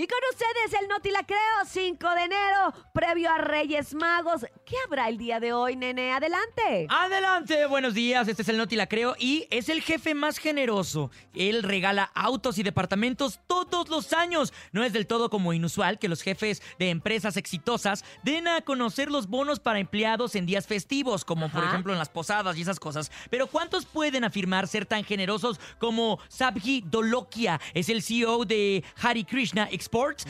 Y con ustedes el Noti la Creo, 5 de enero, previo a Reyes Magos. ¿Qué habrá el día de hoy, nene? Adelante. Adelante, buenos días. Este es el Noti La Creo y es el jefe más generoso. Él regala autos y departamentos todos los años. No es del todo como inusual que los jefes de empresas exitosas den a conocer los bonos para empleados en días festivos, como por Ajá. ejemplo en las posadas y esas cosas. Pero ¿cuántos pueden afirmar ser tan generosos como Sabhi Dolokia? Es el CEO de Hari Krishna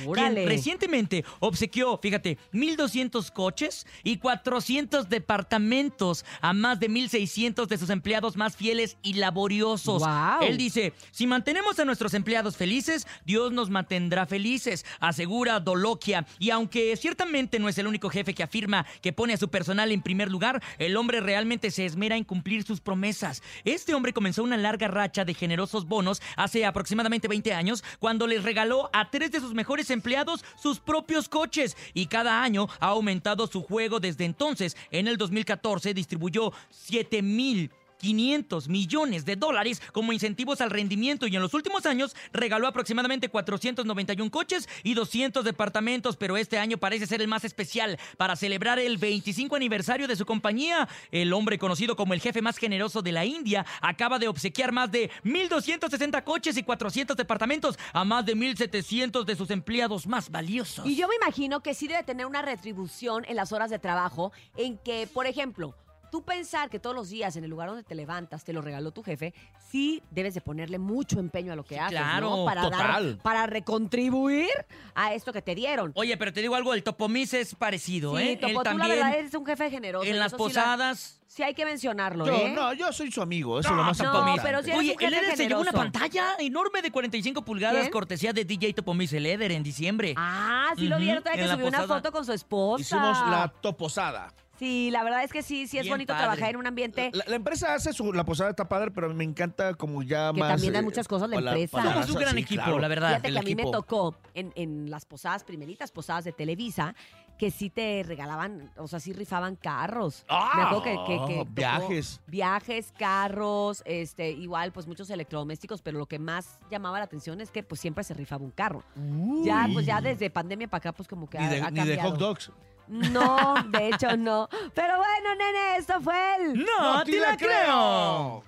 Órale. quien recientemente obsequió, fíjate, 1.200 coches y 400 departamentos a más de 1.600 de sus empleados más fieles y laboriosos. Él dice, si mantenemos a nuestros empleados felices, Dios nos mantendrá felices, asegura Dolokia. Y aunque ciertamente no es el único jefe que afirma que pone a su personal en primer lugar, el hombre realmente se esmera en cumplir sus promesas. Este hombre comenzó una larga racha de generosos bonos hace aproximadamente 20 años, cuando les regaló a tres de sus mejores empleados sus propios coches y cada año ha aumentado su juego desde entonces. En el 2014 distribuyó 7 mil 500 millones de dólares como incentivos al rendimiento y en los últimos años regaló aproximadamente 491 coches y 200 departamentos, pero este año parece ser el más especial para celebrar el 25 aniversario de su compañía. El hombre conocido como el jefe más generoso de la India acaba de obsequiar más de 1.260 coches y 400 departamentos a más de 1.700 de sus empleados más valiosos. Y yo me imagino que sí debe tener una retribución en las horas de trabajo en que, por ejemplo, tú pensar que todos los días en el lugar donde te levantas te lo regaló tu jefe, sí debes de ponerle mucho empeño a lo que haces, claro, ¿no? Para dar, total. para recontribuir a esto que te dieron. Oye, pero te digo algo, el Topomis es parecido, sí, ¿eh? Topo, Él tú la también verdad eres un jefe generoso. en las la- posadas... Sí, hay que mencionarlo, Yo, ¿eh? no, yo soy su amigo, eso es lo más no, importante. pero sí eres Oye, el Eder se llevó una pantalla enorme de 45 pulgadas, ¿Quién? cortesía de DJ Topomis el Eder en diciembre. Ah, sí lo vieron, todavía en que la subió una posada. foto con su esposa. Hicimos la toposada. Sí, la verdad es que sí, sí es Bien bonito padre. trabajar en un ambiente La, la empresa hace su, la posada está padre, pero me encanta como ya Que más. también da eh, muchas cosas la para- empresa. para Somos un gran sí, equipo, claro. la verdad. Fíjate el que a mí me tocó en, en las posadas, primeritas posadas de Televisa, que sí te regalaban, o sea, sí rifaban carros. Ah, me acuerdo que, que- que tocó viajes. Viajes, carros, este, igual, pues muchos electrodomésticos, pero lo que más llamaba la atención es que pues siempre se rifaba un carro. Ya, pues ya desde pandemia para acá, pues como que Ni ha, de, ha ni de cambiado. hot dogs. No, de hecho no. Pero bueno, nene, esto fue el... ¡No, te la creo!